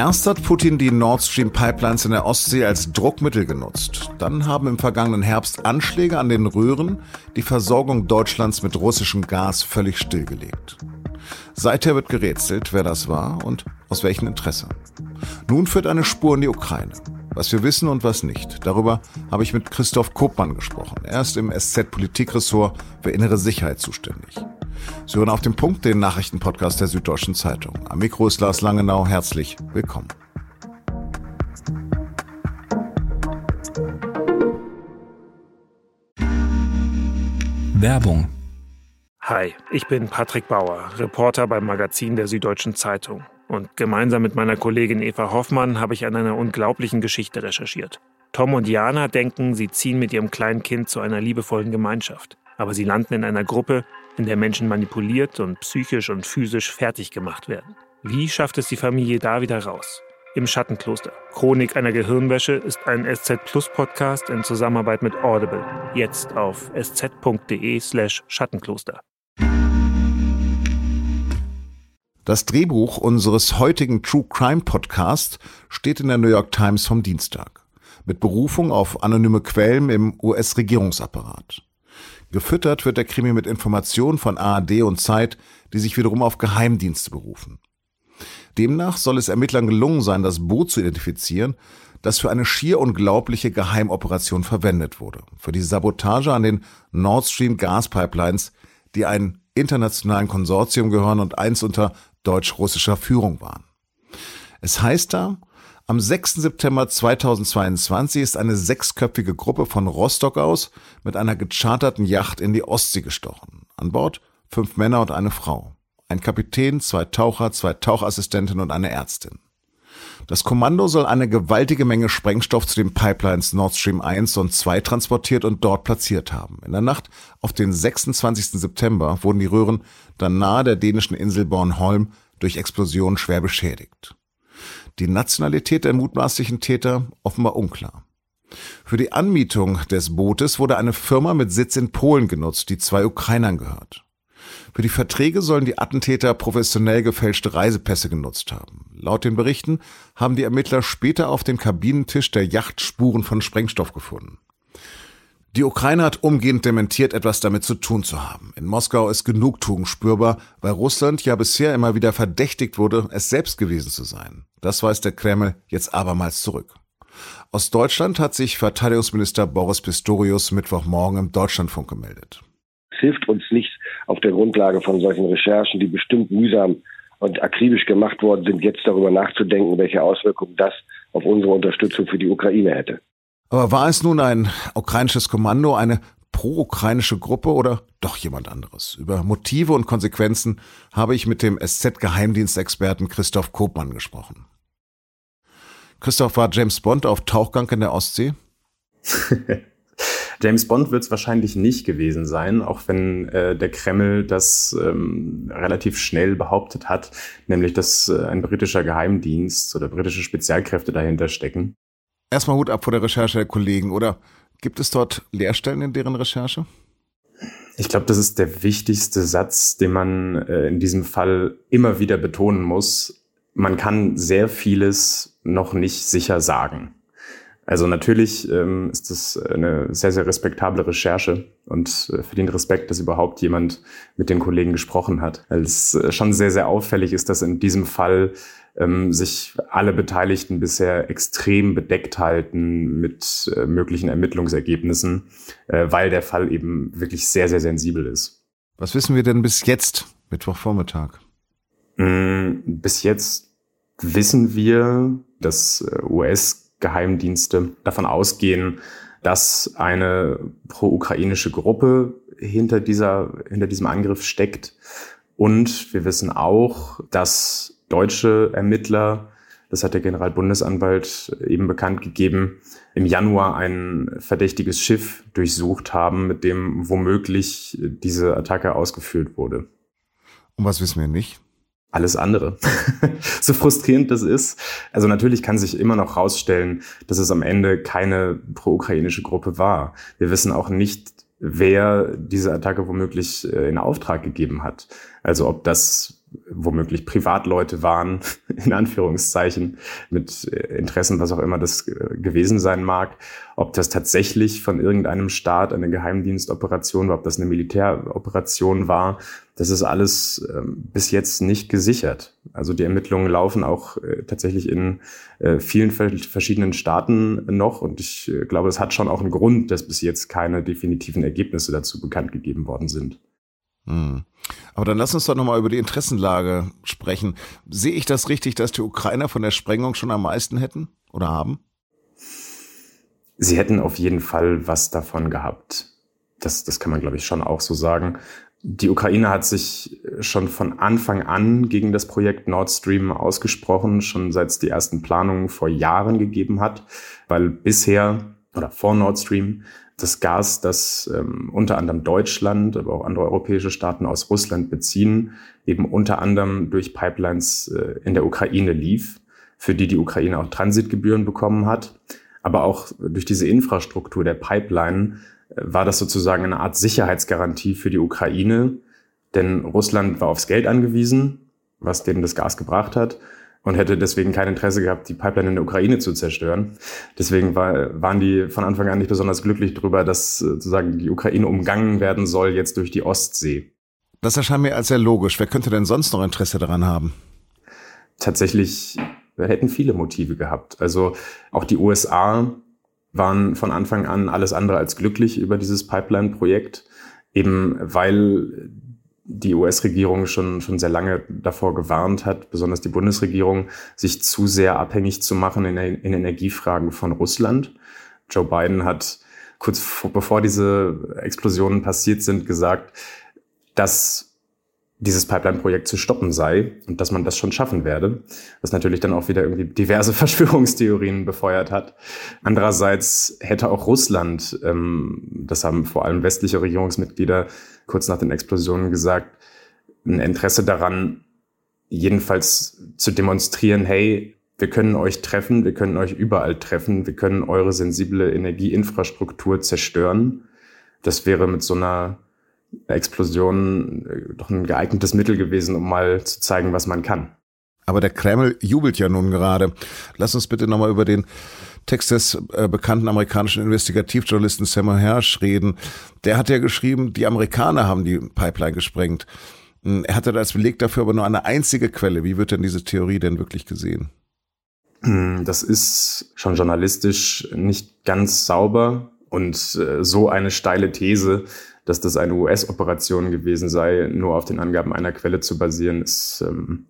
Erst hat Putin die Nord Stream Pipelines in der Ostsee als Druckmittel genutzt. Dann haben im vergangenen Herbst Anschläge an den Röhren die Versorgung Deutschlands mit russischem Gas völlig stillgelegt. Seither wird gerätselt, wer das war und aus welchem Interesse. Nun führt eine Spur in die Ukraine. Was wir wissen und was nicht. Darüber habe ich mit Christoph Kopmann gesprochen. Er ist im SZ-Politikressort für innere Sicherheit zuständig. Sie hören auf dem Punkt den Nachrichtenpodcast der Süddeutschen Zeitung. Am Mikro ist Lars Langenau. Herzlich willkommen. Werbung. Hi, ich bin Patrick Bauer, Reporter beim Magazin der Süddeutschen Zeitung. Und gemeinsam mit meiner Kollegin Eva Hoffmann habe ich an einer unglaublichen Geschichte recherchiert. Tom und Jana denken, sie ziehen mit ihrem kleinen Kind zu einer liebevollen Gemeinschaft. Aber sie landen in einer Gruppe, in der Menschen manipuliert und psychisch und physisch fertig gemacht werden. Wie schafft es die Familie da wieder raus? Im Schattenkloster. Chronik einer Gehirnwäsche ist ein SZ Plus Podcast in Zusammenarbeit mit Audible. Jetzt auf sz.de slash Schattenkloster. Das Drehbuch unseres heutigen True Crime Podcast steht in der New York Times vom Dienstag. Mit Berufung auf anonyme Quellen im US-Regierungsapparat. Gefüttert wird der Krimi mit Informationen von ARD und Zeit, die sich wiederum auf Geheimdienste berufen. Demnach soll es Ermittlern gelungen sein, das Boot zu identifizieren, das für eine schier unglaubliche Geheimoperation verwendet wurde. Für die Sabotage an den Nord Stream Gaspipelines, die einem internationalen Konsortium gehören und eins unter deutsch-russischer Führung waren. Es heißt da, am 6. September 2022 ist eine sechsköpfige Gruppe von Rostock aus mit einer gecharterten Yacht in die Ostsee gestochen. An Bord fünf Männer und eine Frau. Ein Kapitän, zwei Taucher, zwei Tauchassistenten und eine Ärztin. Das Kommando soll eine gewaltige Menge Sprengstoff zu den Pipelines Nord Stream 1 und 2 transportiert und dort platziert haben. In der Nacht auf den 26. September wurden die Röhren dann nahe der dänischen Insel Bornholm durch Explosionen schwer beschädigt. Die Nationalität der mutmaßlichen Täter offenbar unklar. Für die Anmietung des Bootes wurde eine Firma mit Sitz in Polen genutzt, die zwei Ukrainern gehört. Für die Verträge sollen die Attentäter professionell gefälschte Reisepässe genutzt haben. Laut den Berichten haben die Ermittler später auf dem Kabinentisch der Yacht Spuren von Sprengstoff gefunden. Die Ukraine hat umgehend dementiert, etwas damit zu tun zu haben. In Moskau ist Genugtuung spürbar, weil Russland ja bisher immer wieder verdächtigt wurde, es selbst gewesen zu sein. Das weist der Kreml jetzt abermals zurück. Aus Deutschland hat sich Verteidigungsminister Boris Pistorius Mittwochmorgen im Deutschlandfunk gemeldet. Es hilft uns nicht auf der Grundlage von solchen Recherchen, die bestimmt mühsam und akribisch gemacht worden sind, jetzt darüber nachzudenken, welche Auswirkungen das auf unsere Unterstützung für die Ukraine hätte. Aber war es nun ein ukrainisches Kommando, eine pro-ukrainische Gruppe oder doch jemand anderes? Über Motive und Konsequenzen habe ich mit dem SZ-Geheimdienstexperten Christoph Kopmann gesprochen. Christoph, war James Bond auf Tauchgang in der Ostsee? James Bond wird es wahrscheinlich nicht gewesen sein, auch wenn äh, der Kreml das ähm, relativ schnell behauptet hat, nämlich dass äh, ein britischer Geheimdienst oder britische Spezialkräfte dahinter stecken. Erstmal Hut ab vor der Recherche der Kollegen, oder gibt es dort Leerstellen in deren Recherche? Ich glaube, das ist der wichtigste Satz, den man äh, in diesem Fall immer wieder betonen muss. Man kann sehr vieles noch nicht sicher sagen. Also natürlich ähm, ist das eine sehr, sehr respektable Recherche und äh, verdient Respekt, dass überhaupt jemand mit den Kollegen gesprochen hat. Weil es äh, schon sehr, sehr auffällig ist, dass in diesem Fall ähm, sich alle Beteiligten bisher extrem bedeckt halten mit äh, möglichen Ermittlungsergebnissen, äh, weil der Fall eben wirklich sehr, sehr sensibel ist. Was wissen wir denn bis jetzt, Mittwochvormittag? Mm, bis jetzt wissen wir, dass äh, US Geheimdienste davon ausgehen, dass eine pro-ukrainische Gruppe hinter dieser, hinter diesem Angriff steckt. Und wir wissen auch, dass deutsche Ermittler, das hat der Generalbundesanwalt eben bekannt gegeben, im Januar ein verdächtiges Schiff durchsucht haben, mit dem womöglich diese Attacke ausgeführt wurde. Und was wissen wir nicht? alles andere. so frustrierend das ist. Also natürlich kann sich immer noch rausstellen, dass es am Ende keine pro-ukrainische Gruppe war. Wir wissen auch nicht, wer diese Attacke womöglich äh, in Auftrag gegeben hat. Also ob das womöglich Privatleute waren, in Anführungszeichen, mit äh, Interessen, was auch immer das äh, gewesen sein mag. Ob das tatsächlich von irgendeinem Staat eine Geheimdienstoperation war, ob das eine Militäroperation war, das ist alles ähm, bis jetzt nicht gesichert. Also die Ermittlungen laufen auch äh, tatsächlich in vielen verschiedenen Staaten noch und ich glaube, es hat schon auch einen Grund, dass bis jetzt keine definitiven Ergebnisse dazu bekannt gegeben worden sind. Hm. Aber dann lass uns doch nochmal über die Interessenlage sprechen. Sehe ich das richtig, dass die Ukrainer von der Sprengung schon am meisten hätten oder haben? Sie hätten auf jeden Fall was davon gehabt. Das, das kann man, glaube ich, schon auch so sagen. Die Ukraine hat sich schon von Anfang an gegen das Projekt Nord Stream ausgesprochen, schon seit es die ersten Planungen vor Jahren gegeben hat, weil bisher oder vor Nord Stream das Gas, das ähm, unter anderem Deutschland, aber auch andere europäische Staaten aus Russland beziehen, eben unter anderem durch Pipelines äh, in der Ukraine lief, für die die Ukraine auch Transitgebühren bekommen hat. Aber auch durch diese Infrastruktur der Pipeline äh, war das sozusagen eine Art Sicherheitsgarantie für die Ukraine, denn Russland war aufs Geld angewiesen, was denen das Gas gebracht hat und hätte deswegen kein Interesse gehabt, die Pipeline in der Ukraine zu zerstören. Deswegen war, waren die von Anfang an nicht besonders glücklich darüber, dass äh, sozusagen die Ukraine umgangen werden soll jetzt durch die Ostsee. Das erscheint mir als sehr logisch. Wer könnte denn sonst noch Interesse daran haben? Tatsächlich hätten viele Motive gehabt. Also auch die USA waren von Anfang an alles andere als glücklich über dieses Pipeline-Projekt, eben weil die US-Regierung schon, schon sehr lange davor gewarnt hat, besonders die Bundesregierung, sich zu sehr abhängig zu machen in, in Energiefragen von Russland. Joe Biden hat kurz vor, bevor diese Explosionen passiert sind, gesagt, dass dieses Pipeline-Projekt zu stoppen sei und dass man das schon schaffen werde, was natürlich dann auch wieder irgendwie diverse Verschwörungstheorien befeuert hat. Andererseits hätte auch Russland, ähm, das haben vor allem westliche Regierungsmitglieder kurz nach den Explosionen gesagt, ein Interesse daran, jedenfalls zu demonstrieren, hey, wir können euch treffen, wir können euch überall treffen, wir können eure sensible Energieinfrastruktur zerstören. Das wäre mit so einer Explosion äh, doch ein geeignetes Mittel gewesen, um mal zu zeigen, was man kann. Aber der Kreml jubelt ja nun gerade. Lass uns bitte nochmal über den Text des äh, bekannten amerikanischen Investigativjournalisten Samuel Hersh reden. Der hat ja geschrieben, die Amerikaner haben die Pipeline gesprengt. Hm, er hatte als Beleg dafür aber nur eine einzige Quelle. Wie wird denn diese Theorie denn wirklich gesehen? Hm, das ist schon journalistisch nicht ganz sauber und äh, so eine steile These dass das eine US-Operation gewesen sei, nur auf den Angaben einer Quelle zu basieren, ist ähm,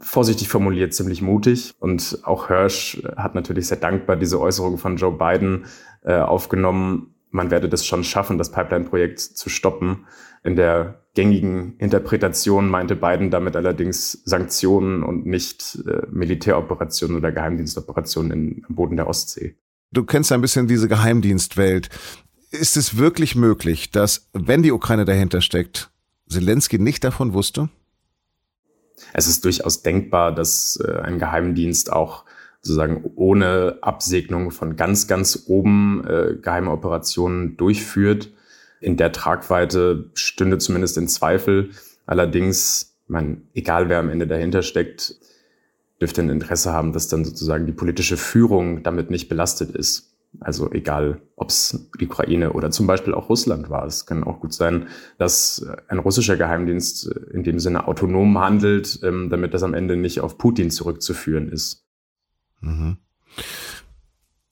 vorsichtig formuliert ziemlich mutig. Und auch Hirsch hat natürlich sehr dankbar diese Äußerung von Joe Biden äh, aufgenommen. Man werde das schon schaffen, das Pipeline-Projekt zu stoppen. In der gängigen Interpretation meinte Biden damit allerdings Sanktionen und nicht äh, Militäroperationen oder Geheimdienstoperationen in, am Boden der Ostsee. Du kennst ein bisschen diese Geheimdienstwelt ist es wirklich möglich, dass, wenn die Ukraine dahinter steckt, Zelensky nicht davon wusste? Es ist durchaus denkbar, dass äh, ein Geheimdienst auch sozusagen ohne Absegnung von ganz, ganz oben äh, geheime Operationen durchführt. In der Tragweite stünde zumindest in Zweifel. Allerdings, man, egal wer am Ende dahinter steckt, dürfte ein Interesse haben, dass dann sozusagen die politische Führung damit nicht belastet ist. Also egal, ob es die Ukraine oder zum Beispiel auch Russland war. Es kann auch gut sein, dass ein russischer Geheimdienst in dem Sinne autonom handelt, ähm, damit das am Ende nicht auf Putin zurückzuführen ist. Mhm.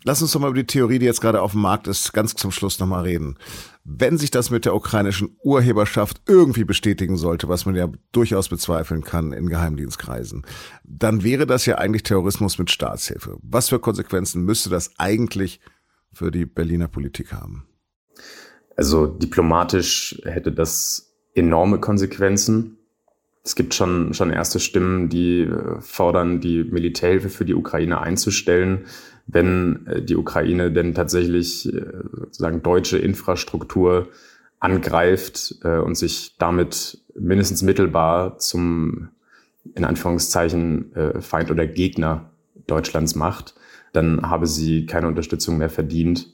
Lass uns doch mal über die Theorie, die jetzt gerade auf dem Markt ist, ganz zum Schluss nochmal reden. Wenn sich das mit der ukrainischen Urheberschaft irgendwie bestätigen sollte, was man ja durchaus bezweifeln kann in Geheimdienstkreisen, dann wäre das ja eigentlich Terrorismus mit Staatshilfe. Was für Konsequenzen müsste das eigentlich für die Berliner Politik haben? Also diplomatisch hätte das enorme Konsequenzen. Es gibt schon, schon erste Stimmen, die äh, fordern, die Militärhilfe für die Ukraine einzustellen, wenn äh, die Ukraine denn tatsächlich äh, sozusagen deutsche Infrastruktur angreift und sich damit mindestens mittelbar zum, in Anführungszeichen, Feind oder Gegner Deutschlands macht, dann habe sie keine Unterstützung mehr verdient.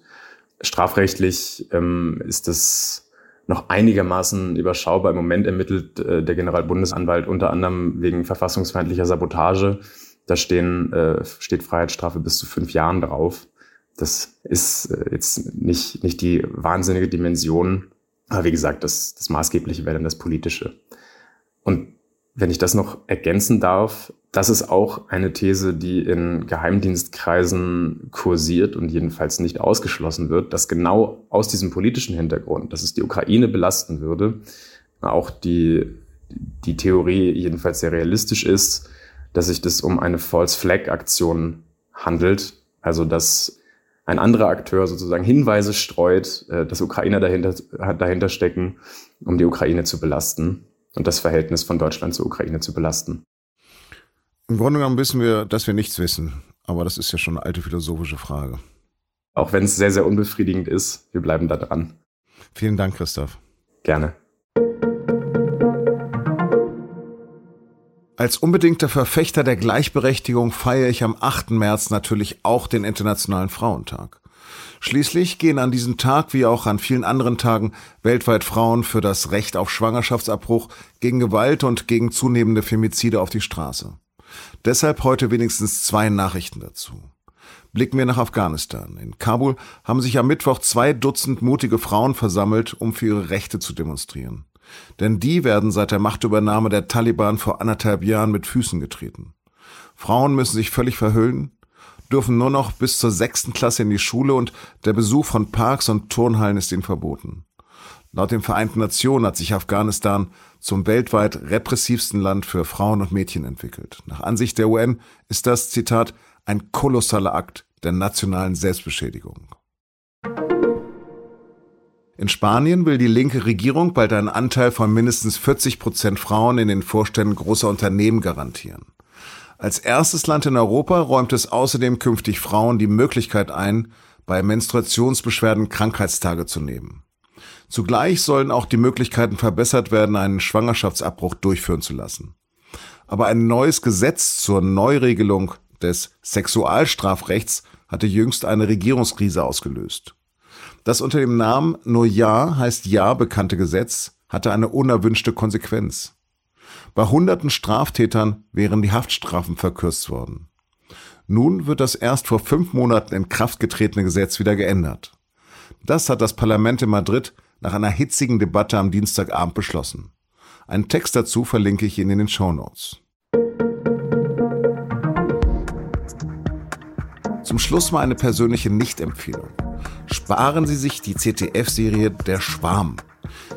Strafrechtlich ähm, ist das noch einigermaßen überschaubar. Im Moment ermittelt äh, der Generalbundesanwalt unter anderem wegen verfassungsfeindlicher Sabotage. Da stehen, äh, steht Freiheitsstrafe bis zu fünf Jahren drauf. Das ist äh, jetzt nicht, nicht die wahnsinnige Dimension. Aber wie gesagt, das, das Maßgebliche wäre dann das Politische. Und wenn ich das noch ergänzen darf, das ist auch eine These, die in Geheimdienstkreisen kursiert und jedenfalls nicht ausgeschlossen wird, dass genau aus diesem politischen Hintergrund, dass es die Ukraine belasten würde, auch die, die Theorie jedenfalls sehr realistisch ist, dass sich das um eine False Flag Aktion handelt. Also, dass ein anderer Akteur sozusagen Hinweise streut, äh, dass Ukrainer dahinter, dahinter stecken, um die Ukraine zu belasten und das Verhältnis von Deutschland zur Ukraine zu belasten. Im Grunde genommen wissen wir, dass wir nichts wissen. Aber das ist ja schon eine alte philosophische Frage. Auch wenn es sehr, sehr unbefriedigend ist, wir bleiben da dran. Vielen Dank, Christoph. Gerne. Als unbedingter Verfechter der Gleichberechtigung feiere ich am 8. März natürlich auch den Internationalen Frauentag. Schließlich gehen an diesem Tag wie auch an vielen anderen Tagen weltweit Frauen für das Recht auf Schwangerschaftsabbruch, gegen Gewalt und gegen zunehmende Femizide auf die Straße. Deshalb heute wenigstens zwei Nachrichten dazu. Blicken wir nach Afghanistan. In Kabul haben sich am Mittwoch zwei Dutzend mutige Frauen versammelt, um für ihre Rechte zu demonstrieren. Denn die werden seit der Machtübernahme der Taliban vor anderthalb Jahren mit Füßen getreten. Frauen müssen sich völlig verhüllen, dürfen nur noch bis zur sechsten Klasse in die Schule und der Besuch von Parks und Turnhallen ist ihnen verboten. Laut den Vereinten Nationen hat sich Afghanistan zum weltweit repressivsten Land für Frauen und Mädchen entwickelt. Nach Ansicht der UN ist das, Zitat, ein kolossaler Akt der nationalen Selbstbeschädigung. In Spanien will die linke Regierung bald einen Anteil von mindestens 40 Prozent Frauen in den Vorständen großer Unternehmen garantieren. Als erstes Land in Europa räumt es außerdem künftig Frauen die Möglichkeit ein, bei Menstruationsbeschwerden Krankheitstage zu nehmen. Zugleich sollen auch die Möglichkeiten verbessert werden, einen Schwangerschaftsabbruch durchführen zu lassen. Aber ein neues Gesetz zur Neuregelung des Sexualstrafrechts hatte jüngst eine Regierungskrise ausgelöst. Das unter dem Namen Nur Ja heißt Ja bekannte Gesetz hatte eine unerwünschte Konsequenz. Bei hunderten Straftätern wären die Haftstrafen verkürzt worden. Nun wird das erst vor fünf Monaten in Kraft getretene Gesetz wieder geändert. Das hat das Parlament in Madrid nach einer hitzigen Debatte am Dienstagabend beschlossen. Einen Text dazu verlinke ich Ihnen in den Show Notes. Zum Schluss mal eine persönliche Nichtempfehlung. Sparen Sie sich die CTF-Serie Der Schwarm.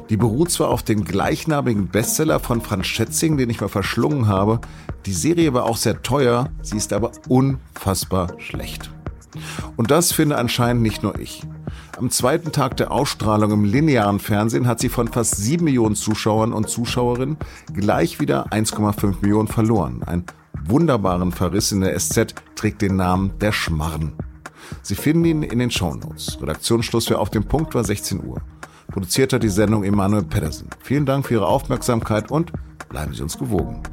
Die beruht zwar auf dem gleichnamigen Bestseller von Franz Schätzing, den ich mal verschlungen habe. Die Serie war auch sehr teuer, sie ist aber unfassbar schlecht. Und das finde anscheinend nicht nur ich. Am zweiten Tag der Ausstrahlung im linearen Fernsehen hat sie von fast sieben Millionen Zuschauern und Zuschauerinnen gleich wieder 1,5 Millionen verloren. Ein wunderbaren Verriss in der SZ trägt den Namen Der Schmarren. Sie finden ihn in den Shownotes. Redaktionsschluss für Auf dem Punkt war 16 Uhr. Produziert hat die Sendung Emanuel Pedersen. Vielen Dank für Ihre Aufmerksamkeit und bleiben Sie uns gewogen.